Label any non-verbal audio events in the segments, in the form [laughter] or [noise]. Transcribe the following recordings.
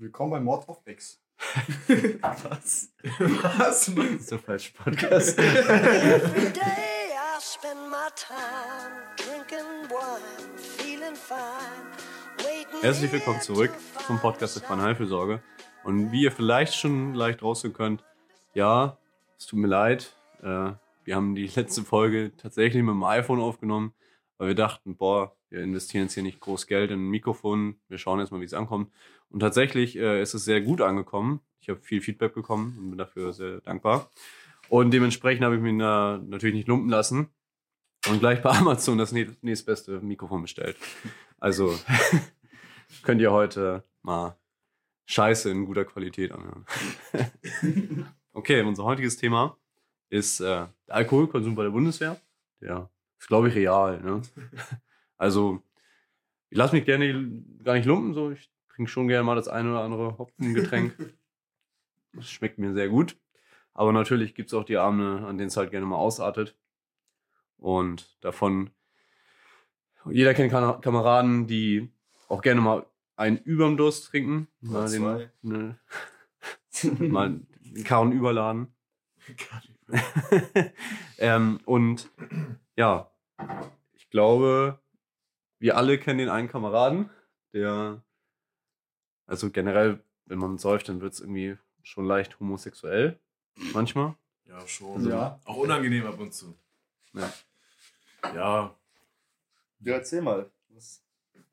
Willkommen bei Mord auf Ex. Was? Was? Das ist der falsche Podcast. Every day I spend my time drinking wine, feeling fine, waiting. Herzlich willkommen zurück zum Podcast der Quanalfürsorge. Und wie ihr vielleicht schon leicht raushören könnt, ja, es tut mir leid. Äh, wir haben die letzte Folge tatsächlich mit dem iPhone aufgenommen, weil wir dachten, boah, wir investieren jetzt hier nicht groß Geld in ein Mikrofon. Wir schauen jetzt mal, wie es ankommt. Und tatsächlich äh, ist es sehr gut angekommen. Ich habe viel Feedback bekommen und bin dafür sehr dankbar. Und dementsprechend habe ich mich da natürlich nicht lumpen lassen und gleich bei [laughs] Amazon das nä- nächstbeste Mikrofon bestellt. Also [laughs] könnt ihr heute mal Scheiße in guter Qualität anhören. [laughs] okay, unser heutiges Thema ist äh, der Alkoholkonsum bei der Bundeswehr. Der ist, glaube ich, real. Ne? Also, ich lasse mich gerne gar nicht lumpen. So. Ich trinke schon gerne mal das eine oder andere Hopfengetränk. [laughs] Das schmeckt mir sehr gut. Aber natürlich gibt es auch die Abende, an denen es halt gerne mal ausartet. Und davon, jeder kennt Kam- Kameraden, die auch gerne mal einen überm Durst trinken. Mal, den, ne, mal den [laughs] Karren [laughs] überladen. ähm, und ja, ich glaube, wir alle kennen den einen Kameraden, der, also generell, wenn man säuft, dann wird es irgendwie schon leicht homosexuell. Manchmal. Ja, schon. Also, Ja. Auch unangenehm ab und zu. Ja. Ja, Ja, erzähl mal. Was?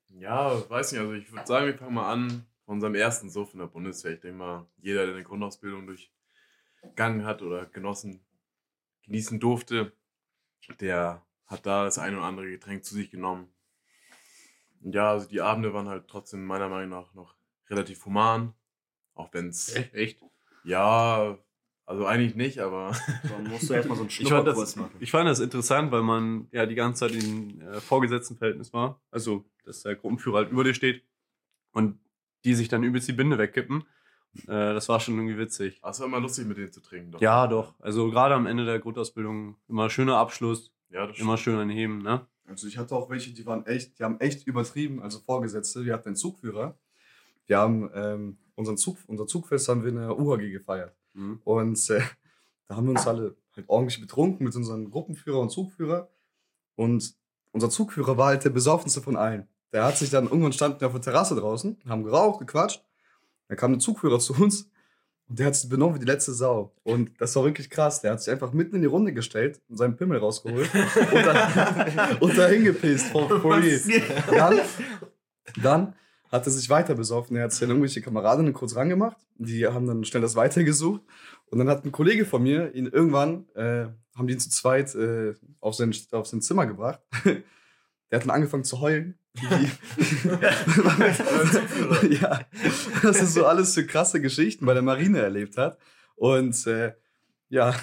ja, weiß nicht. Also ich würde sagen, wir fangen mal an von unserem ersten Suff in der Bundeswehr. Ich denke mal, jeder, der eine Grundausbildung durchgangen hat oder genossen, genießen durfte, der hat da das ein oder andere Getränk zu sich genommen. Und ja, also die Abende waren halt trotzdem meiner Meinung nach noch relativ human. Auch wenn es, Echt? ja, also eigentlich nicht, aber [laughs] Dann musst du erstmal so einen Ich fand, Schnupperkurs das, machen. ich fand das interessant, weil man ja die ganze Zeit in äh, Vorgesetztenverhältnis war. Also, dass der Gruppenführer halt über dir steht und die sich dann übelst die Binde wegkippen. Äh, das war schon irgendwie witzig. es war immer lustig, mit denen zu trinken. Doch. Ja, doch. Also gerade am Ende der Grundausbildung immer schöner Abschluss, Ja, das immer schön anheben, ne? Also ich hatte auch welche, die waren echt, die haben echt übertrieben, also Vorgesetzte. Wir hatten einen Zugführer. Wir haben ähm, unseren Zug, unser Zugfest haben wir in der UHG gefeiert. Mhm. Und äh, da haben wir uns alle halt ordentlich betrunken mit unserem Gruppenführer und Zugführer. Und unser Zugführer war halt der besoffenste von allen. Der hat sich dann irgendwann standen auf der Terrasse draußen, haben geraucht, gequatscht. Dann kam der Zugführer zu uns und der hat sich benommen wie die letzte Sau. Und das war wirklich krass. Der hat sich einfach mitten in die Runde gestellt und seinen Pimmel rausgeholt und, dann, [laughs] und dahin gepisst. For, for real. Dann, dann hat er sich weiter besoffen. Er hat sich dann irgendwelche Kameradinnen kurz rangemacht. Die haben dann schnell das weitergesucht. Und dann hat ein Kollege von mir ihn irgendwann, äh, haben die ihn zu zweit äh, auf, sein, auf sein Zimmer gebracht. [laughs] Der hat dann angefangen zu heulen. [laughs] ja, das ist so alles für krasse Geschichten bei der Marine erlebt hat. Und äh, ja,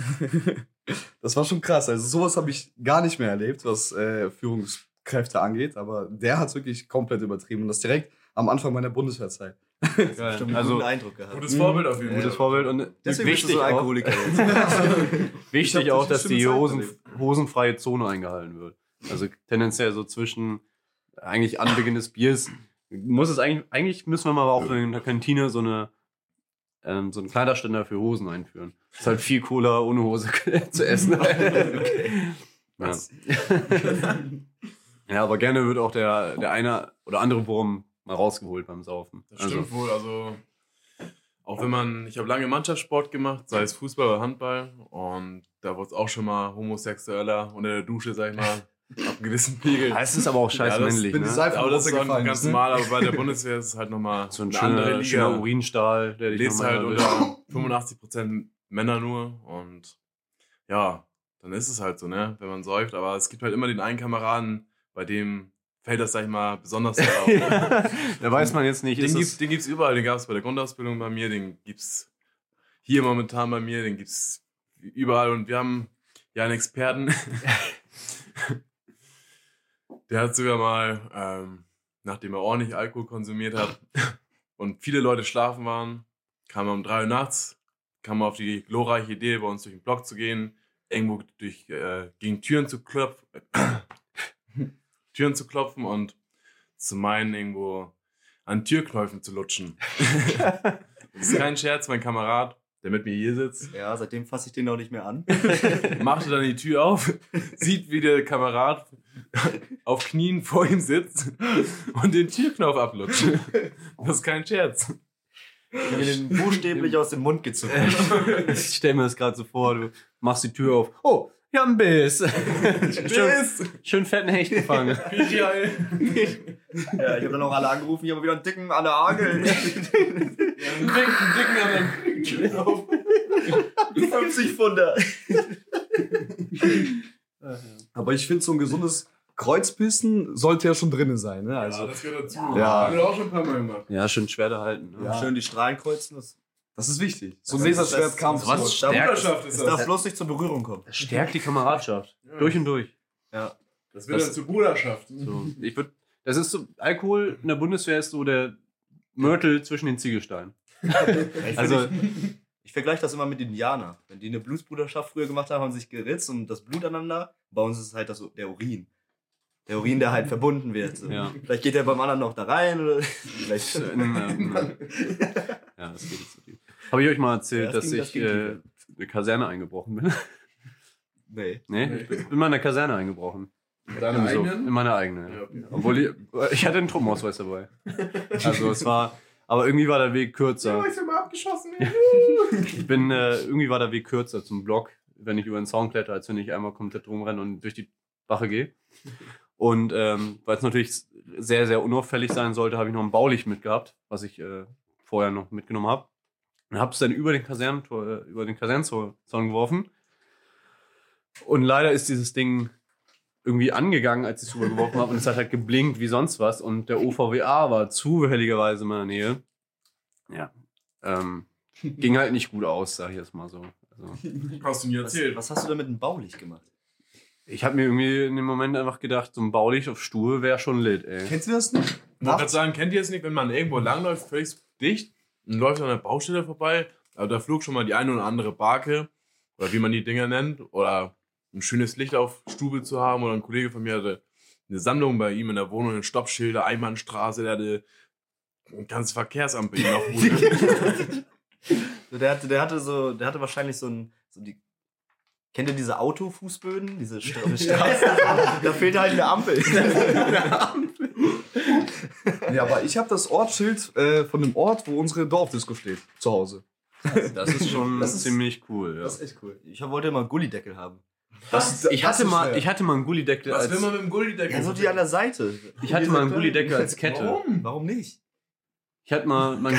[laughs] das war schon krass. Also sowas habe ich gar nicht mehr erlebt, was äh, Führungskräfte angeht. Aber der hat wirklich komplett übertrieben. Und das direkt am Anfang meiner Bundeswehrzeit. Geil. Stimmt, einen Also, guten Eindruck gehabt. Gutes Vorbild auf jeden Fall. gutes Vorbild und Deswegen bist du wichtig, so auch, Alkoholiker [laughs] jetzt. Ich wichtig auch, dass die Hosen, hosenfreie Zone eingehalten wird. Also tendenziell so zwischen eigentlich Anbeginn des Biers muss es eigentlich, eigentlich müssen wir mal auch in der Kantine so eine ähm, so einen Kleiderständer für Hosen einführen. ist halt viel cooler, ohne Hose [laughs] zu essen. [laughs] ja. ja, aber gerne wird auch der, der eine oder andere Wurm mal rausgeholt beim Saufen. Das stimmt wohl. Also, auch wenn man, ich habe lange Mannschaftssport gemacht, sei es Fußball oder Handball, und da wurde es auch schon mal homosexueller unter der Dusche, sag ich mal, [laughs] ab einem gewissen Pegel. Ja, es ist aber auch scheiß Ja, das männlich. bin die Ne? Seife aber das ist dann ganz [laughs] normal, aber bei der Bundeswehr ist es halt nochmal So ein eine andere schöner, Liga. schöner Urinstahl, der dich Lebst halt unter [laughs] 85% Männer nur und ja, dann ist es halt so, ne, wenn man säuft. Aber es gibt halt immer den einen Kameraden, bei dem fällt das, sag ich mal, besonders [laughs] auf. Da weiß man jetzt nicht, Den ist gibt's, es, den gibt's überall. Den gab's bei der Grundausbildung bei mir, den gibt's hier momentan bei mir, den gibt's überall. Und wir haben ja einen Experten. [laughs] Der hat sogar mal, ähm, nachdem er ordentlich Alkohol konsumiert hat und viele Leute schlafen waren, kam er um drei Uhr nachts, kam er auf die glorreiche Idee, bei uns durch den Block zu gehen, irgendwo durch, äh, gegen Türen zu klopfen, Türen zu klopfen und zu meinen, irgendwo an Türknäufen zu lutschen. [laughs] das ist kein Scherz, mein Kamerad, der mit mir hier sitzt, Ja, seitdem fasse ich den auch nicht mehr an. [laughs] machte dann die Tür auf, [laughs] sieht, wie der Kamerad auf Knien vor ihm sitzt und den Türknopf ablutscht. Das ist kein Scherz. Ich habe ihn buchstäblich aus dem Mund gezogen. Ich stell mir das gerade so vor, du machst die Tür auf. Oh, wir haben Biss. schön, Tschüss! schön fetten Hecht gefangen. Ja, ich habe dann auch alle angerufen, ich habe wieder einen dicken an der Agel. Dicken, dicken an 50 Pfunder. Aber ich finde, so ein gesundes Kreuzpissen sollte ja schon drinnen sein. Ne? Also, Also, das gehört dazu. Ja. Haben wir auch schon ein paar Mal gemacht. Ja, schön Schwerter halten. Ne? Ja. Schön die Strahlen kreuzen. Das, das ist wichtig. So ein Das ist- Laserschwert das- kam das- was so. stärkt- ist es darf das. bloß nicht zur Berührung kommen. Das stärkt die Kameradschaft. Ja. Durch und durch. Ja. Das wird Das- dann zur Bruderschaft. So, ich würd, das ist so, Alkohol in der Bundeswehr ist so der Mörtel zwischen den Ziegelsteinen. Ich, [laughs] Also- ich, ich vergleiche das immer mit Indianern. Wenn die eine Blutsbruderschaft früher gemacht haben, haben sie sich geritzt und das Blut aneinander. Bei uns ist es halt das, der Urin. Der Urin, der halt verbunden wird. So. Ja. Vielleicht geht der beim anderen noch da rein. Oder [laughs] vielleicht. In, [laughs] ähm, ja, das geht nicht so tief. Habe ich euch mal erzählt, Ja, das dass ging- das ich äh, eine Kaserne eingebrochen bin? [laughs] nee. nee, Nee. ich bin in meiner Kaserne eingebrochen. Deine eigenen? In meiner eigenen. Ja, Ja. okay. Obwohl ich, ich hatte einen Truppenausweis dabei. [laughs] Also es war, aber irgendwie war der Weg kürzer. ich mal abgeschossen. [laughs] Ich bin, äh, irgendwie war der Weg kürzer zum Block, wenn ich über den Zaun kletter, als wenn ich einmal komplett rumrenne und durch die Wache gehe. Und ähm, weil es natürlich sehr, sehr unauffällig sein sollte, habe ich noch ein Baulicht mitgehabt, was ich äh, vorher noch mitgenommen habe. Und habe es dann über den Kasernentor, äh, über den Kasernenzaun geworfen. Und leider ist dieses Ding irgendwie angegangen, als ich es rübergeworfen habe. Und es hat halt geblinkt wie sonst was. Und der OVWA war zufälligerweise in meiner Nähe. Ja. Ähm, [laughs] ging halt nicht gut aus, sag ich jetzt mal so. Also, Hast du Was, erzählt. was hast du da mit dem Baulicht gemacht? ich habe mir irgendwie in dem Moment einfach gedacht, so ein Baulicht auf Stuhl wäre schon lit, ey. Kennt ihr das nicht? Ich wollte gerade sagen, kennt ihr es nicht, wenn man irgendwo langläuft, völlig dicht und läuft an der Baustelle vorbei, aber da flog schon mal die eine oder andere Barke, oder wie man die Dinger nennt, oder ein schönes Licht auf Stube zu haben, oder ein Kollege von mir hatte eine Sammlung bei ihm in der Wohnung, Stoppschilder, Einbahnstraße, der hatte ein ganzes Verkehrsamt bei ihm noch. [laughs] So, der, hatte, der hatte so, der hatte wahrscheinlich so ein, so die, kennt ihr diese Autofußböden? Diese Stra [laughs] Straßen? da fehlt halt eine Ampel. Ja, aber ich habe das Ortsschild äh, von dem Ort, wo unsere Dorfdisco steht, zu Hause. Das ist schon Das ist- ziemlich cool, ja. Das ist echt cool. Ich wollte immer einen Gullideckel haben. Das, Ich hatte, mal, ich hatte mal einen Gullideckel Was als, will man mit dem Gullideckel? Ja, so die an der Seite. ich hatte mal einen Gullideckel als Kette. Warum? Warum nicht? Ich hatte mal, mein, [laughs]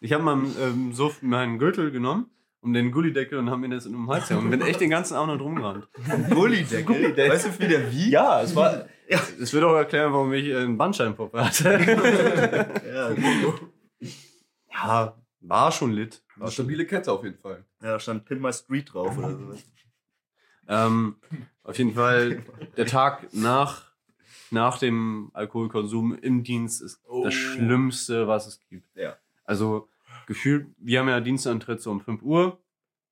ich habe mal ähm, so meinen Gürtel genommen um den Gullideckel und haben mir das in den Hals gehauen und bin echt den ganzen Abend noch rumgerannt. Gullideckel? Weißt du, wie der wiegt? Ja, es war. Es wird auch erklären, warum ich einen Bandscheibenvorfall hatte. [laughs] Ja, ja, war schon lit. War eine stabile Kette auf jeden Fall. ja, da stand Pin My Street drauf oder so. Ähm, auf jeden Fall, der Tag nach, nach dem Alkoholkonsum im Dienst ist Oh. das Schlimmste, was es gibt. Ja. Also, gefühlt, wir haben ja Dienstantritt so um 5 Uhr,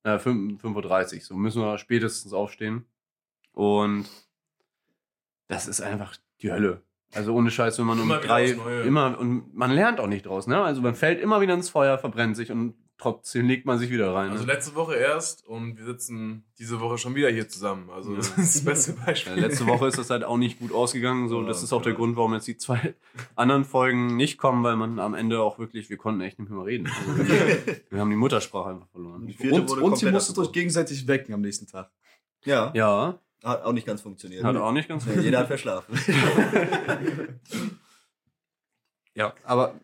äh, 5, 5.30 Uhr, so müssen wir spätestens aufstehen. Und das ist einfach die Hölle. Also ohne Scheiß, wenn man um Immer wieder drei, immer, und man lernt auch nicht draus, ne? Also man fällt immer wieder ins Feuer, verbrennt sich und trotzdem legt man sich wieder rein. Also ne? letzte Woche erst und wir sitzen diese Woche schon wieder hier zusammen. Also das ist das beste [laughs] Beispiel. Äh, letzte Woche ist das halt auch nicht gut ausgegangen. So, Ja, das ist auch der ja. Grund, warum jetzt die zwei anderen Folgen nicht kommen, weil man am Ende auch wirklich, wir konnten echt nicht mehr reden. [laughs] Also, wir, wir haben die Muttersprache einfach verloren. Die vierte Und, wurde und ihr komplett musstet euch gegenseitig wecken am nächsten Tag. Ja, Ja, hat auch nicht ganz funktioniert. hat auch nicht ganz Ja, Jeder hat verschlafen. [laughs] Ja, aber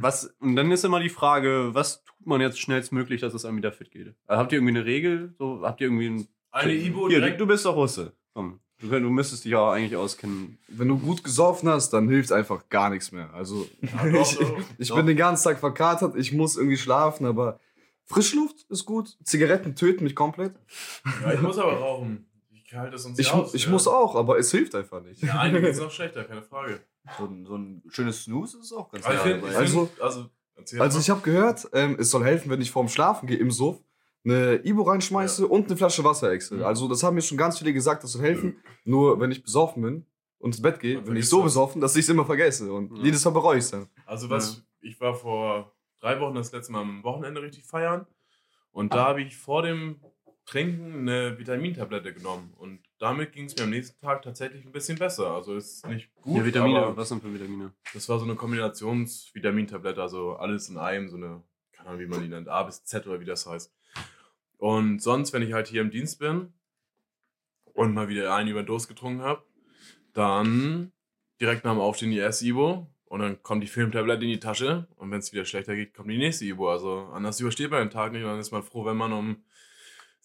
was, und dann ist immer die Frage, was tut man jetzt schnellstmöglich, dass es einem wieder fit geht? Also, habt ihr irgendwie eine Regel? So, habt ihr irgendwie ein, Eine Ibo Hier, direkt. du bist doch Russe. Komm, du, du müsstest dich auch eigentlich auskennen. Wenn du gut gesoffen hast, dann hilft einfach gar nichts mehr. Also Ja, doch, doch. [laughs] ich Doch. bin den ganzen Tag verkatert, ich muss irgendwie schlafen, aber Frischluft ist gut. Zigaretten töten mich komplett. Ja, ich muss aber rauchen. Ich halte das sonst Ich, aus. ich ja. muss auch, aber es hilft einfach nicht. Ja, einigen [laughs] ist noch schlechter, keine Frage. So ein, so ein schönes Snooze ist auch ganz ich geil. Also- also, also, Also ich habe gehört, ähm, es soll helfen, wenn ich vorm Schlafen gehe im Suff, eine Ibo reinschmeiße und eine Flasche Wasser exel. Mhm. Also das haben mir schon ganz viele gesagt, das soll helfen. Nur wenn ich besoffen bin und ins Bett gehe, bin ich so das. besoffen, dass ich es immer vergesse. Und Ja. jedes Mal bereue ich es dann. Also was, ich war vor drei Wochen das letzte Mal am Wochenende richtig feiern und da habe ich vor dem Trinken eine Vitamintablette genommen und damit ging es mir am nächsten Tag tatsächlich ein bisschen besser. Also ist nicht gut, Ja, Vitamine, aber was sind für Vitamine? das war so eine Kombinations-Vitamintablette, also alles in einem, so eine, keine Ahnung, wie man die nennt, A bis Z oder wie das heißt. Und sonst, wenn ich halt hier im Dienst bin und mal wieder einen über Durst getrunken habe, dann direkt nach dem Aufstehen die erste Ibo und dann kommt die Filmtablette in die Tasche und wenn es wieder schlechter geht, kommt die nächste Ibo. Also anders übersteht man den Tag nicht und dann ist man froh, wenn man um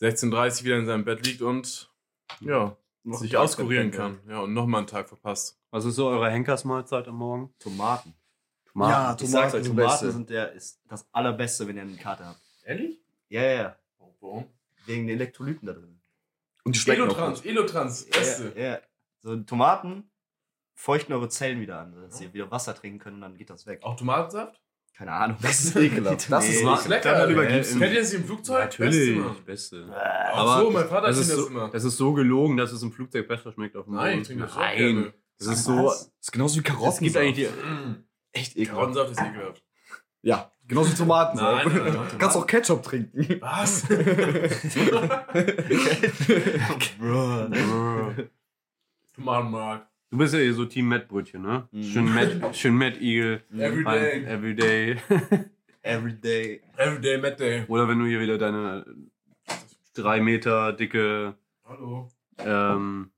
16.30 Uhr wieder in seinem Bett liegt und ja, Noch sich auskurieren kann. Ja, und nochmal einen Tag verpasst. Was ist so eure Henkersmahlzeit am Morgen? Tomaten. Tomaten. Ich sag's euch, sind Tomaten Beste. sind der, ist das allerbeste, wenn ihr eine Karte habt. Ehrlich? Ja, ja, ja. Warum? Wegen den Elektrolyten da drin. Und die schmecken auch Elotrans, gut. Elotrans, Beste. Ja, ja. So Tomaten feuchten eure Zellen wieder an, dass ihr wieder Wasser trinken könnt und dann geht das weg. Auch Tomatensaft? Keine Ahnung. Das ist [laughs] ekelhaft. Das ist Nee. ekelhaft. lecker. Dann Alter. übergibst du. Kennt ihr das im Flugzeug? Natürlich, Beste, beste. Äh, Ach so, mein Vater das ist, findet so, das immer. das ist so gelogen, dass es im Flugzeug besser schmeckt auf dem Nein, ich trinke das auch Nein, das ist so. Das ist genauso wie Karotten. Es gibt eigentlich die, Mm. echt ekelhaft. Karottensaft ist ekelhaft. Ja, genauso wie Tomaten. Nein, nein, nein, Tomaten. Kannst auch Ketchup trinken. Was? [laughs] [laughs] Tomatenmark. Du bist ja eh so Team Mettbrötchen, ne? Mhm. Schön Met, schön Met Eagle. Everyday. Everyday. [laughs] Everyday. Everyday Mad Day. Oder wenn du hier wieder deine drei Meter dicke Hallo. ähm,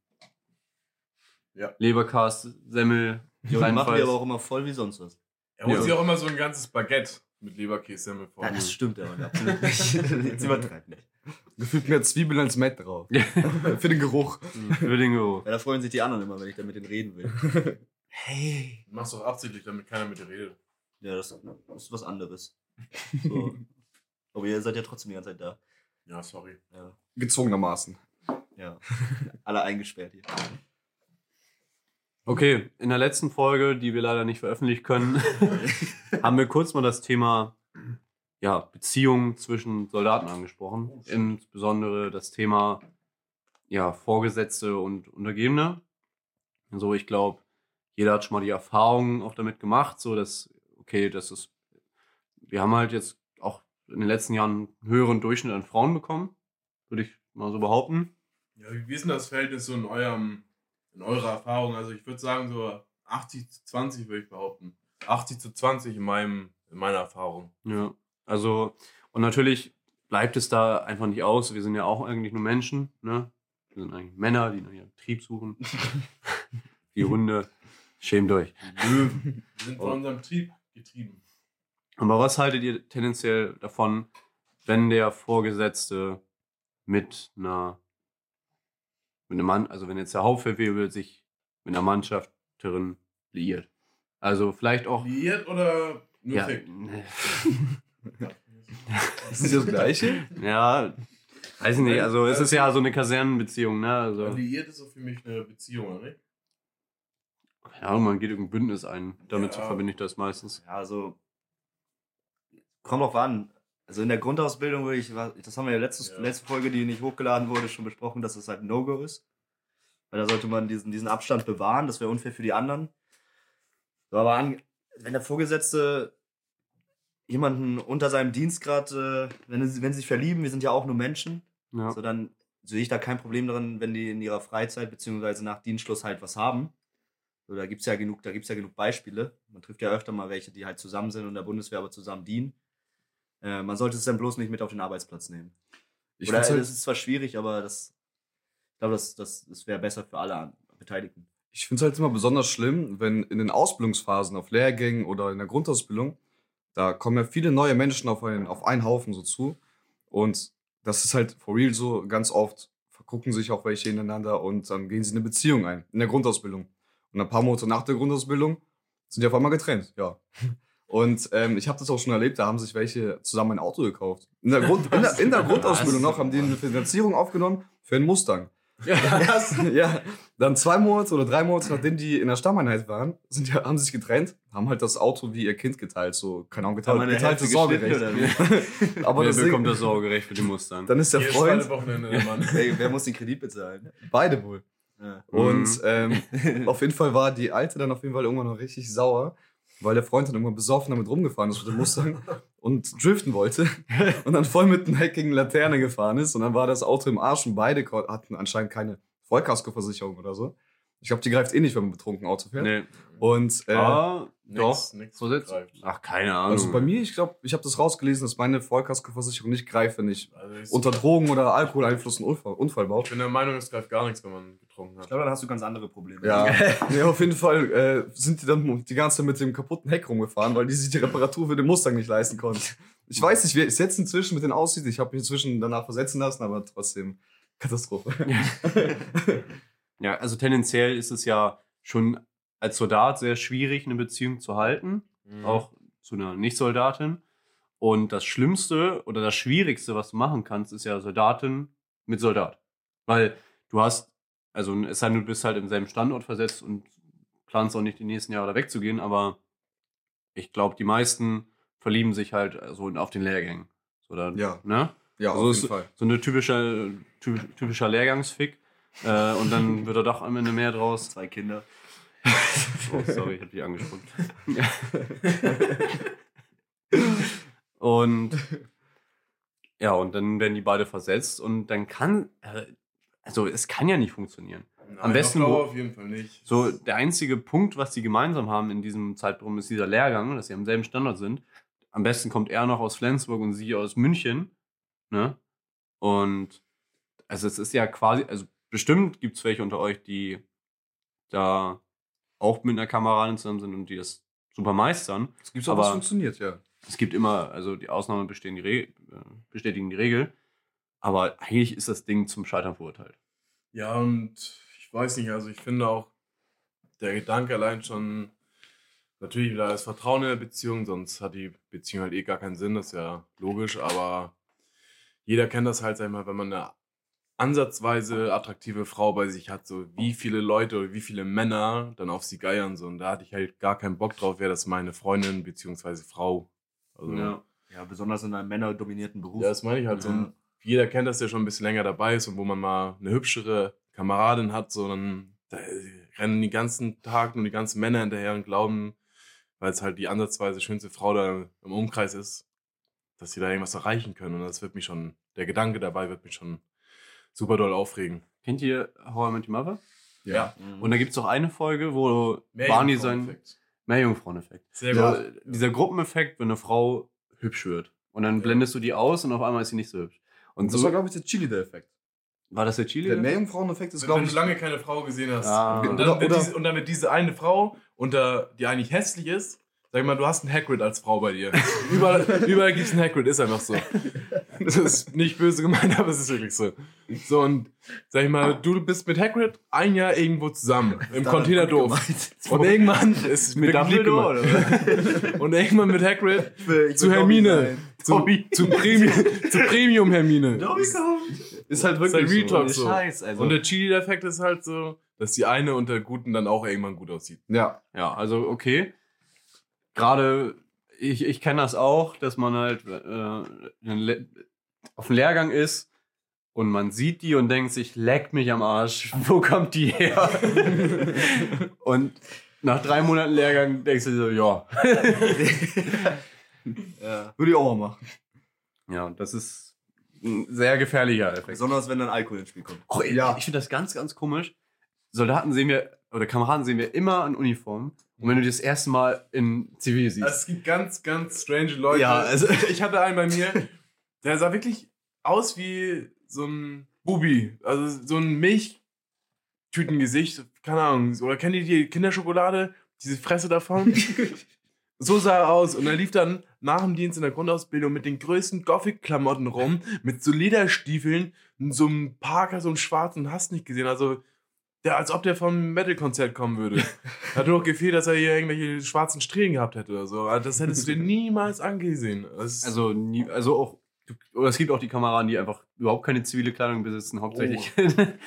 Ja. Leberkast-Semmel Die machen die aber auch immer voll wie sonst was. Er holt Ja. sich auch immer so ein ganzes Baguette mit Leberkäse vor. Ja, das stimmt aber [laughs] absolut nicht. [laughs] Jetzt übertreibt nicht. Gefühlt mehr Zwiebeln als Met drauf. [laughs] Für den Geruch. Für den Geruch. Ja, da freuen sich die anderen immer, wenn ich da mit denen reden will. [laughs] Hey. Du machst doch absichtlich, damit keiner mit dir redet. Ja, das, das ist was anderes. So. Aber ihr seid ja trotzdem die ganze Zeit da. Ja, sorry. Ja. Gezwungenermaßen. ja. Alle eingesperrt hier. Okay, in der letzten Folge, die wir leider nicht veröffentlichen können, [laughs] haben wir kurz mal das Thema ja, Beziehungen zwischen Soldaten angesprochen. Insbesondere das Thema ja, Vorgesetzte und Untergebene. Also ich glaube, jeder hat schon mal die Erfahrung auch damit gemacht, so dass, okay, das ist, wir haben halt jetzt auch in den letzten Jahren einen höheren Durchschnitt an Frauen bekommen, würde ich mal so behaupten. Ja, wie ist denn das Verhältnis so in eurem, in eurer Erfahrung? Also ich würde sagen so 80 zu 20 würde ich behaupten. 80 zu 20 in meinem, in meiner Erfahrung. Ja, also, und natürlich bleibt es da einfach nicht aus. Wir sind ja auch eigentlich nur Menschen, ne? Wir sind eigentlich Männer, die nach ihrem Trieb suchen. [laughs] die Hunde. Schämt euch. Wir sind von unserem Trieb getrieben. Aber was haltet ihr tendenziell davon, wenn der Vorgesetzte mit einer, mit einem Mann, also wenn jetzt der Hauptverwebel sich mit einer Mannschafterin liiert? Also vielleicht auch. Liiert oder nur Ja, fickt? [laughs] Ist das das Gleiche? ja, weiß ich nicht. Also es ist ja so eine Kasernenbeziehung, ne? Also. Liiert ist so für mich eine Beziehung, oder Ahnung, man geht irgendein Bündnis ein. Damit Ja. verbinde ich das meistens. Ja, also. Kommt drauf an. Also in der Grundausbildung würde ich, das haben wir ja letztes, Ja. letzte Folge, die nicht hochgeladen wurde, schon besprochen, dass es halt ein No-Go ist. Weil da sollte man diesen, diesen Abstand bewahren, das wäre unfair für die anderen. So, aber an, wenn der Vorgesetzte jemanden unter seinem Dienstgrad, äh, wenn, sie- wenn sie sich verlieben, wir sind ja auch nur Menschen, Ja. so dann sehe ich da kein Problem darin, wenn die in ihrer Freizeit beziehungsweise nach Dienstschluss halt was haben. So, da gibt's ja genug, da gibt's ja genug Beispiele. Man trifft ja öfter mal welche, die halt zusammen sind und der Bundeswehr aber zusammen dienen. Äh, man sollte es dann bloß nicht mit auf den Arbeitsplatz nehmen. Ich Oder find's das halt, ist zwar schwierig, aber das, ich glaube, das, das, das wäre besser für alle Beteiligten. ich find's halt immer besonders schlimm, wenn in den Ausbildungsphasen auf Lehrgängen oder in der Grundausbildung, da kommen ja viele neue Menschen auf einen, auf einen Haufen so zu. Und das ist halt for real so, ganz oft vergucken sich auch welche ineinander und dann gehen sie in eine Beziehung ein, in der Grundausbildung. Und ein paar Monate nach der Grundausbildung sind die auf einmal getrennt, ja. [laughs] Und ähm, ich habe das auch schon erlebt, da haben sich welche zusammen ein Auto gekauft. In der, Grund, in der, in der Grundausbildung noch haben die eine Finanzierung aufgenommen für einen Mustang. [laughs] ja, dann zwei Monate oder drei Monate, nachdem die in der Stammeinheit waren, sind die, haben sie sich getrennt, haben halt das Auto wie ihr Kind geteilt, so, keine Ahnung, geteilt, geteiltes Sorgerecht. oder [laughs] Aber Wer bekommt das Sorgerecht für die Mustang? dann ist der Jedes Freund, Mann. Ey, wer muss den Kredit bezahlen? beide wohl. Ja. Und ähm, auf jeden Fall war die Alte dann auf jeden Fall irgendwann noch richtig sauer, weil der Freund dann irgendwann besoffen damit rumgefahren ist mit dem Mustang und driften wollte [laughs] und dann voll mit einer heckigen Laterne gefahren ist und dann war das Auto im Arsch und beide hatten anscheinend keine Vollkaskoversicherung oder so. Ich glaube, die greift eh nicht, wenn man betrunken Auto fährt. Nee. Und äh, ah, doch. nix. Ach, keine Ahnung. also bei mir, ich glaube, ich habe das rausgelesen, dass meine Vollkaskoversicherung nicht greift, wenn ich Also ich, unter Drogen oder Alkoholeinfluss einen Unfall, Unfall baue. ich bin der Meinung, es greift gar nichts, wenn man getrunken hat. Ich glaube, dann hast du ganz andere Probleme. Ja, [laughs] nee, auf jeden Fall äh, sind die dann die ganze Zeit mit dem kaputten Heck rumgefahren, weil die sich die Reparatur für den Mustang nicht leisten konnten. Ich weiß nicht, wie es jetzt inzwischen mit denen aussieht. Ich habe mich inzwischen danach versetzen lassen, aber trotzdem Katastrophe. [laughs] Ja, also tendenziell ist es ja schon als Soldat sehr schwierig, eine Beziehung zu halten, Mhm. auch zu einer Nicht-Soldatin. Und das Schlimmste oder das Schwierigste, was du machen kannst, ist ja Soldatin mit Soldat. Weil du hast, also es sei denn, du bist halt im selben Standort versetzt und planst auch nicht die nächsten Jahre da wegzugehen, aber ich glaube, die meisten verlieben sich halt so auf den Lehrgängen. So, da, Ja. Ne? Ja, Also es- So eine typische, ty- typischer Lehrgangsfick. Äh, und dann wird er doch am Ende mehr draus. Zwei Kinder. [laughs] Oh, sorry, ich hab dich angesprochen. [laughs] und ja, und dann werden die beide versetzt und dann kann, äh, also es kann ja nicht funktionieren. Nein, am besten wo- auf jeden Fall nicht. So, der einzige Punkt, was die gemeinsam haben in diesem Zeitraum, ist dieser Lehrgang, dass sie am selben Standort sind. Am besten kommt er noch aus Flensburg und sie aus München. Ne? Und also es ist ja quasi, also bestimmt gibt es welche unter euch, die da auch mit einer Kameradin zusammen sind und die das super meistern. Es gibt auch Aber- was funktioniert, ja. Es gibt immer, also die Ausnahmen bestehen die Re äh, bestätigen die Regel. Aber eigentlich ist das Ding zum Scheitern verurteilt. Ja, und ich weiß nicht, also ich finde auch, der Gedanke allein schon, natürlich da ist Vertrauen in der Beziehung, sonst hat die Beziehung halt eh gar keinen Sinn, das ist ja logisch, aber jeder kennt das halt, sag ich mal, wenn man eine ansatzweise attraktive Frau bei sich hat, so wie viele Leute oder wie viele Männer dann auf sie geiern, so und da hatte ich halt gar keinen Bock drauf, wäre das meine Freundin beziehungsweise Frau. Also, ja. Ja, besonders in einem männerdominierten Beruf. das meine ich halt so. Ja. Jeder kennt das, der schon ein bisschen länger dabei ist und wo man mal eine hübschere Kameradin hat, so dann da rennen die ganzen Tag nur die ganzen Männer hinterher und glauben, weil es halt die ansatzweise schönste Frau da im Umkreis ist, dass sie da irgendwas erreichen können. Und das wird mich schon, der Gedanke dabei wird mich schon super doll aufregen. Kennt ihr How I Met Your Mother? Ja. Mhm. Und da gibt es auch eine Folge, wo Barney sein Meerjungfraueneffekt. Meerjungfraueneffekt. Sehr Ja. gut. Dieser Gruppeneffekt, wenn eine Frau hübsch wird. Und dann Ja. blendest du die aus und auf einmal ist sie nicht so hübsch. Und Und das so, war, glaube ich, der Chili, der Effekt. war das der Chili? Der Meerjungfraueneffekt ist, Wenn glaube du ich, lange keine Frau gesehen hast. Ah. Und, dann Oder- wird oder- diese, und dann wird diese eine Frau, unter, die eigentlich hässlich ist, sag ich mal, du hast einen Hagrid als Frau bei dir. überall überall gibt es einen Hagrid, ist einfach so. Das ist nicht böse gemeint, aber es ist wirklich so. So, und sag ich mal, du bist mit Hagrid ein Jahr irgendwo zusammen, im Containerdorf. Und irgendwann ist Mit Dumbledore, gemacht. Und irgendwann mit Hagrid zu Hermine. Zu, zu, Premium, zu Premium Hermine. Ist halt ist wirklich halt Real Talk so. so. Scheiß, also. Und der Chili-Effekt ist halt so, dass die eine unter Guten dann auch irgendwann gut aussieht. Ja, Ja, also okay. Gerade, ich, ich kenne das auch, dass man halt äh, auf dem Lehrgang ist und man sieht die und denkt sich, leck mich am Arsch, [laughs] wo kommt die her? [laughs] und nach drei Monaten Lehrgang denkst du so, ja. [laughs] ja. würde ich auch mal machen. Ja, und das ist ein sehr gefährlicher Effekt. Besonders wenn dann Alkohol ins Spiel kommt. Oh, Ja. Ich finde das ganz, ganz komisch. Soldaten sehen wir, oder Kameraden sehen wir immer in Uniform. Und wenn du die das erste Mal in Zivil siehst. Also es gibt ganz, ganz strange Leute. Ja, also- [laughs] ich hatte einen bei mir, der sah wirklich aus wie so ein Bubi. Also so ein Milchtütengesicht. Keine Ahnung. Oder kennt ihr die Kinderschokolade? Diese Fresse davon? [laughs] so sah er aus. Und er lief dann nach dem Dienst in der Grundausbildung mit den größten Gothic-Klamotten rum, mit so Lederstiefeln, so einem Parker, so einem schwarzen, hast nicht gesehen. Also, der, als ob der vom Metal-Konzert kommen würde. [laughs] Hat nur noch gefehlt, dass er hier irgendwelche schwarzen Strähnen gehabt hätte oder so. Also Das hättest du dir niemals angesehen. Das Also, nie, also auch, oder es gibt auch die Kameraden, die einfach überhaupt keine zivile Kleidung besitzen, hauptsächlich.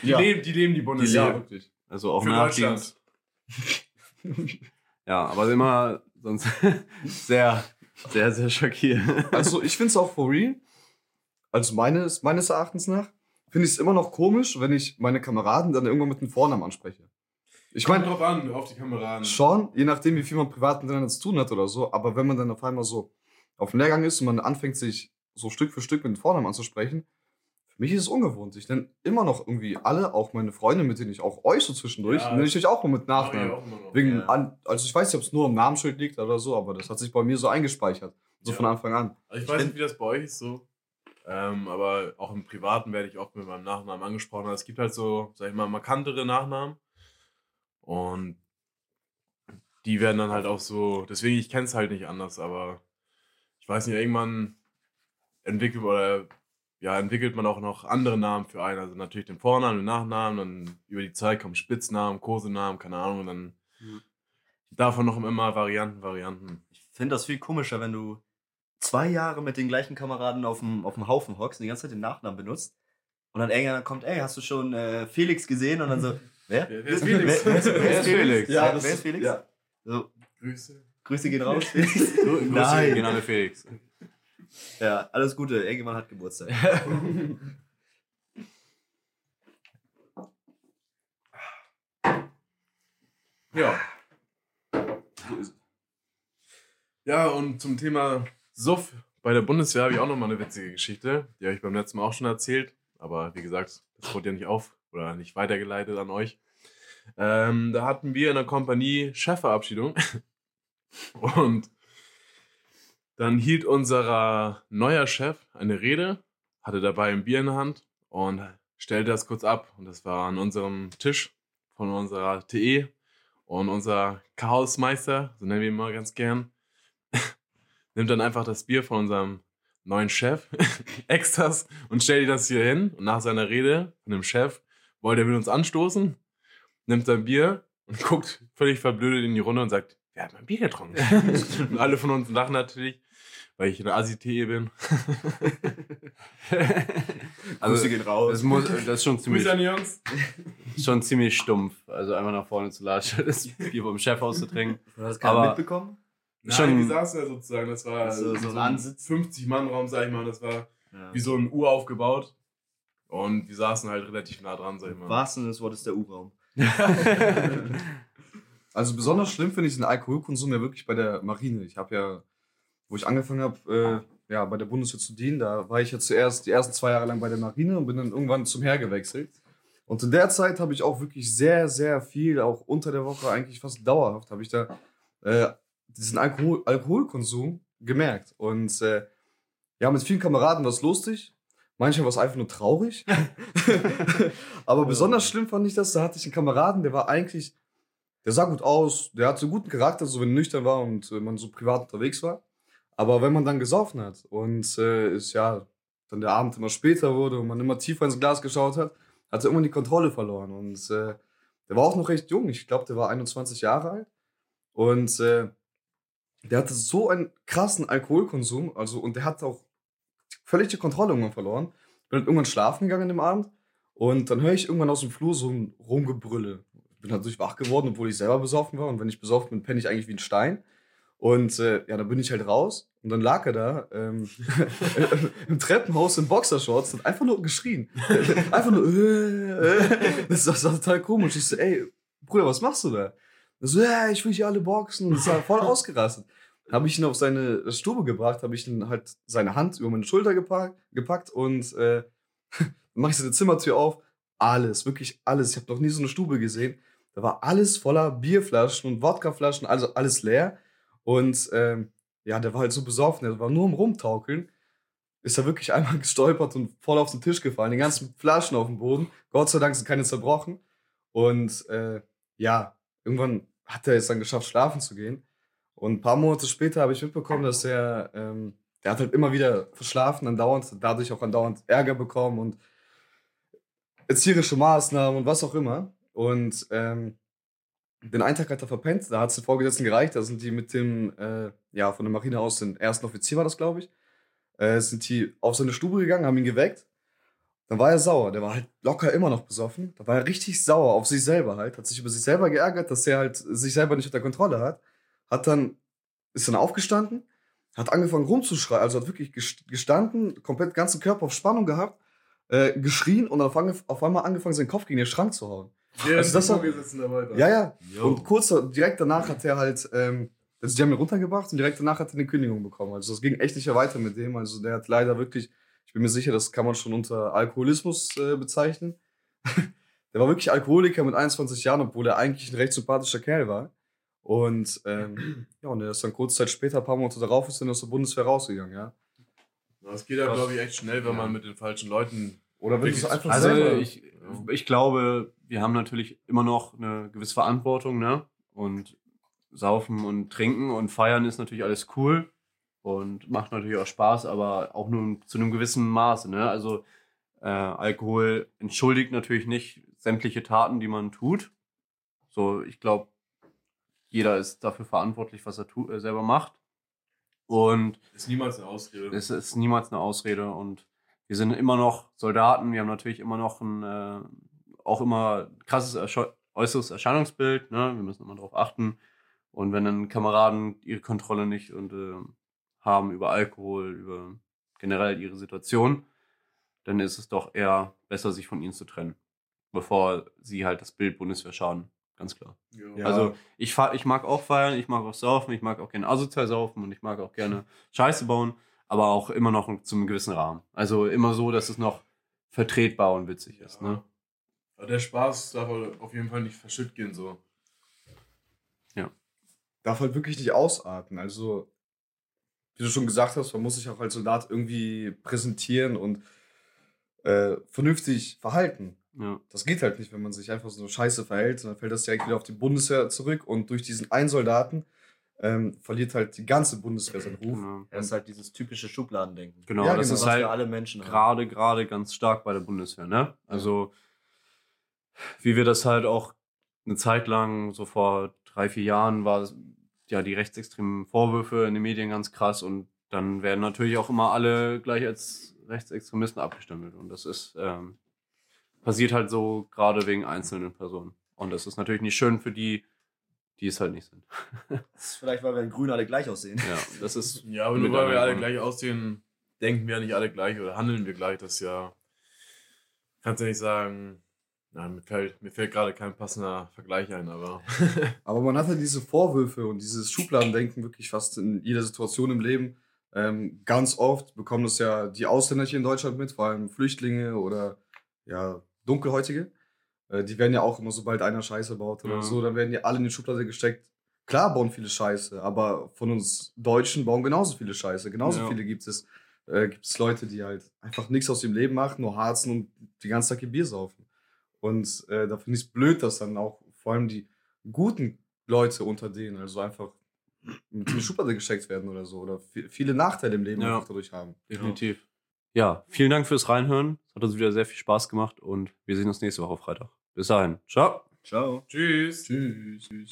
die, leben, die leben die Bundeswehr. leben. wirklich. also auch Für Deutschland. [laughs] Ja, aber immer sonst [laughs] sehr, sehr, sehr schockierend. Also ich finde es auch for real, also meines, meines Erachtens nach, finde ich es immer noch komisch, wenn ich meine Kameraden dann irgendwann mit dem Vornamen anspreche. Ich meine, drauf an, auf die Kameraden. schon, je nachdem, wie viel man privat miteinander zu tun hat oder so, aber wenn man dann auf einmal so auf dem Lehrgang ist und man anfängt, sich so Stück für Stück mit dem Vornamen anzusprechen, für mich ist es ungewohnt. Ich nenne immer noch irgendwie alle, auch meine Freunde, mit denen ich auch euch so zwischendurch, Ja, nenne ich euch auch mal mit ich Nachnamen. Wegen Ja. an, also ich weiß nicht, ob es nur am Namensschild liegt oder so, aber das hat sich bei mir so eingespeichert. So von Anfang an. Also ich weiß nicht, wie das bei euch ist so. Ähm, aber auch im Privaten werde ich oft mit meinem Nachnamen angesprochen. Also es gibt halt so, sag ich mal, markantere Nachnamen. Und die werden dann halt auch so, deswegen, ich kenne es halt nicht anders, aber ich weiß nicht, irgendwann entwickelt oder ja, entwickelt man auch noch andere Namen für einen. Also natürlich den Vornamen, den Nachnamen, dann über die Zeit kommen Spitznamen, Kosenamen, keine Ahnung, und dann Mhm. davon noch immer Varianten, Varianten. Ich finde das viel komischer, wenn du zwei Jahre mit den gleichen Kameraden auf dem, auf dem Haufen hockst und die ganze Zeit den Nachnamen benutzt. Und dann irgendwann kommt, ey, hast du schon äh, Felix gesehen? Und dann so, [laughs] wer? Wer- ist Felix? Wer, wer, ist, wer ist Felix? Ja, wer, ist Felix? ja. So, Grüße. Grüße gehen raus, [laughs] Felix. Grüße Nein. gehen an den Felix. Ja, alles Gute. Irgendjemand hat Geburtstag. [laughs] Ja. Ja, und zum Thema Suff bei der Bundeswehr habe ich auch noch mal eine witzige Geschichte. Die habe ich beim letzten Mal auch schon erzählt. Aber wie gesagt, das wurde ja nicht auf oder nicht weitergeleitet an euch. Ähm, da hatten wir in der Kompanie Chefverabschiedung. [laughs] Und dann hielt unser neuer Chef eine Rede, hatte dabei ein Bier in der Hand und stellte das kurz ab. Und das war an unserem Tisch von unserer TE. Und unser Chaosmeister, so nennen wir ihn mal ganz gern, nimmt dann einfach das Bier von unserem neuen Chef, [laughs] Extras, und stellt das hier hin. Und nach seiner Rede von dem Chef wollte er mit uns anstoßen, nimmt sein Bier und [laughs] guckt völlig verblödet in die Runde und sagt, wer hat mein Bier getrunken? [laughs] und alle von uns lachen natürlich, weil ich eine Assi-TE bin. Also, Grüße gehen raus. das, muss, das ist schon ziemlich, Grüße an die Jungs. schon ziemlich stumpf. Also einfach nach vorne zu latschen, das Bier vom Chef auszutrinken. Hat das keiner aber- mitbekommen? Nein, Schon- wir saßen ja sozusagen, das war So- so ein Ansitz. 50-Mann-Raum, sag ich mal, das war Ja. wie so ein U aufgebaut. Und wir saßen halt relativ nah dran, sag ich mal. wahrsten Sinne des Wortes der U-Raum. [laughs] Also besonders schlimm finde ich den Alkoholkonsum ja wirklich bei der Marine. Ich habe ja, wo ich angefangen habe, äh, ja, bei der Bundeswehr zu dienen, da war ich ja zuerst die ersten zwei Jahre lang bei der Marine und bin dann irgendwann zum Heer gewechselt. Und in der Zeit habe ich auch wirklich sehr, sehr viel, auch unter der Woche, eigentlich fast dauerhaft, habe ich da äh, diesen Alkohol Alkoholkonsum gemerkt. Und äh, ja, mit vielen Kameraden war es lustig. Manchmal war es einfach nur traurig. [laughs] Aber besonders schlimm fand ich das, da hatte ich einen Kameraden, der war eigentlich, der sah gut aus, der hatte einen guten Charakter, so wenn er nüchtern war und äh, man so privat unterwegs war. Aber wenn man dann gesoffen hat und äh, ist ja dann der Abend immer später wurde und man immer tiefer ins Glas geschaut hat, hat er irgendwann die Kontrolle verloren. Und äh, der war auch noch recht jung, ich glaube, der war 21 Jahre alt. Und äh, der hatte so einen krassen Alkoholkonsum, also und der hat auch völlig die Kontrolle irgendwann verloren. Bin dann irgendwann schlafen gegangen am Abend und dann höre ich irgendwann aus dem Flur so ein Rumgebrülle. Bin natürlich wach geworden, obwohl ich selber besoffen war. Und wenn ich besoffen bin, penne ich eigentlich wie ein Stein. Und äh, ja, dann bin ich halt raus und dann lag er da ähm, [laughs] im Treppenhaus in Boxershorts und einfach nur geschrien. einfach nur, äh, äh. Das, das war total komisch. Ich so, ey, Bruder, was machst du da? So, ja, ich will hier alle boxen. Und das war voll [laughs] ausgerastet. Habe ich ihn auf seine Stube gebracht, habe ich ihn halt seine Hand über meine Schulter gepackt, gepackt und äh, [laughs] mache ich seine Zimmertür auf. Alles, wirklich alles. Ich habe noch nie so eine Stube gesehen. Da war alles voller Bierflaschen und Wodkaflaschen, also alles leer. Und ähm, ja, der war halt so besoffen, der war nur am Rumtaukeln. Ist er wirklich [laughs] einmal gestolpert und voll auf den Tisch gefallen. Die ganzen Flaschen auf dem Boden. Gott sei Dank sind keine zerbrochen. Und äh, ja, irgendwann hat er es dann geschafft, schlafen zu gehen. Und ein paar Monate später habe ich mitbekommen, dass er, ähm, der hat halt immer wieder verschlafen, andauernd, dadurch auch andauernd Ärger bekommen und erzieherische Maßnahmen und was auch immer. Und ähm, den einen Tag hat er verpennt, da hat es den Vorgesetzten gereicht, da sind die mit dem, äh, ja, von der Marine aus, den ersten Offizier war das, glaube ich, äh, sind die auf seine Stube gegangen, haben ihn geweckt. Dann war er sauer, der war halt locker immer noch besoffen. Da war er richtig sauer auf sich selber halt, hat sich über sich selber geärgert, dass er halt sich selber nicht unter Kontrolle hat. Hat dann, ist dann aufgestanden, hat angefangen rumzuschreien, also hat wirklich gest- gestanden, komplett ganzen Körper auf Spannung gehabt, äh, geschrien und auf, auf einmal angefangen, seinen Kopf gegen den Schrank zu hauen. Der Also das war- dabei. Ja, ja. Yo. Und kurz direkt danach hat er halt, ähm, also die haben ihn runtergebracht und direkt danach hat er eine Kündigung bekommen. Also das ging echt nicht mehr weiter mit dem. Also der hat leider wirklich, ich bin mir sicher, das kann man schon unter Alkoholismus äh, bezeichnen. [laughs] der war wirklich Alkoholiker mit 21 Jahren, obwohl er eigentlich ein recht sympathischer Kerl war. Und ähm, [clears throat] ja, und er ist dann kurz Zeit später, ein paar Monate darauf, ist dann aus der Bundeswehr rausgegangen, ja. Das geht ja, glaube ich, echt schnell, wenn Ja. man mit den falschen Leuten. Oder wenn du es einfach Also selber... ich, ich glaube, wir haben natürlich immer noch eine gewisse Verantwortung, ne? Und saufen und trinken und feiern ist natürlich alles cool und macht natürlich auch Spaß, aber auch nur zu einem gewissen Maße, ne? Also äh, Alkohol entschuldigt natürlich nicht sämtliche Taten, die man tut. So, ich glaube, jeder ist dafür verantwortlich, was er tu äh, selber macht. Und Ist niemals eine Ausrede. es ist niemals eine Ausrede und wir sind immer noch Soldaten. Wir haben natürlich immer noch ein, äh, auch immer krasses Ersche äußeres Erscheinungsbild. Ne? Wir müssen immer darauf achten. Und wenn dann Kameraden ihre Kontrolle nicht und, äh, haben über Alkohol, über generell ihre Situation, dann ist es doch eher besser, sich von ihnen zu trennen, bevor sie halt das Bild Bundeswehr schaden. Ganz klar. Ja. Also ich, fahr, ich mag auch feiern, ich mag auch saufen, ich mag auch gerne asozial saufen und ich mag auch gerne Scheiße bauen, aber auch immer noch zum gewissen Rahmen. Also immer so, dass es noch vertretbar und witzig ist. Ne? Aber der Spaß darf halt auf jeden Fall nicht verschütt gehen, so. darf halt wirklich nicht ausarten. Also, wie du schon gesagt hast, man muss sich auch als Soldat irgendwie präsentieren und äh, vernünftig verhalten. Ja. Das geht halt nicht, wenn man sich einfach so scheiße verhält. Dann fällt das direkt wieder auf die Bundeswehr zurück und durch diesen einen Soldaten ähm, verliert halt die ganze Bundeswehr seinen Ruf. Genau, Das ist halt dieses typische Schubladendenken. genau Ja, das genau, ist halt alle Menschen gerade, gerade ganz stark bei der Bundeswehr. Ne? Also wie wir das halt auch eine Zeit lang, so vor drei, vier Jahren, war es- ja die rechtsextremen Vorwürfe in den Medien ganz krass und dann werden natürlich auch immer alle gleich als Rechtsextremisten abgestempelt. Und das ist ähm, passiert halt so gerade wegen einzelnen Personen. Und das ist natürlich nicht schön für die, die es halt nicht sind. [laughs] Das ist vielleicht, weil wir in Grün alle gleich aussehen. Ja, das ist Ja, aber nur weil wir alle gleich aussehen, denken wir ja nicht alle gleich oder handeln wir gleich. Das ist ja. Kannst ja nicht sagen. Nein, mir fällt, mir fällt gerade kein passender Vergleich ein, aber. [laughs] Aber man hat halt diese Vorwürfe und dieses Schubladendenken wirklich fast in jeder Situation im Leben. Ähm, ganz oft bekommen das ja die Ausländer hier in Deutschland mit, vor allem Flüchtlinge oder ja, Dunkelhäutige. Äh, die werden ja auch immer, sobald einer Scheiße baut oder Ja. so, dann werden die alle in die Schublade gesteckt. Klar bauen viele Scheiße, aber von uns Deutschen bauen genauso viele Scheiße. Genauso Ja. viele gibt es, äh, gibt es Leute, die halt einfach nichts aus dem Leben machen, nur harzen und die ganze Tag ihr Bier saufen. Und äh, da finde ich es blöd, dass dann auch vor allem die guten Leute unter denen, also einfach mit in die Schublade gesteckt werden oder so. Oder vi- viele Nachteile im Leben Ja. einfach dadurch haben. definitiv. Ja, vielen Dank fürs Reinhören. Es hat uns wieder sehr viel Spaß gemacht und wir sehen uns nächste Woche Freitag. Bis dahin. Ciao. Ciao. Tschüss. Tschüss. Tschüss.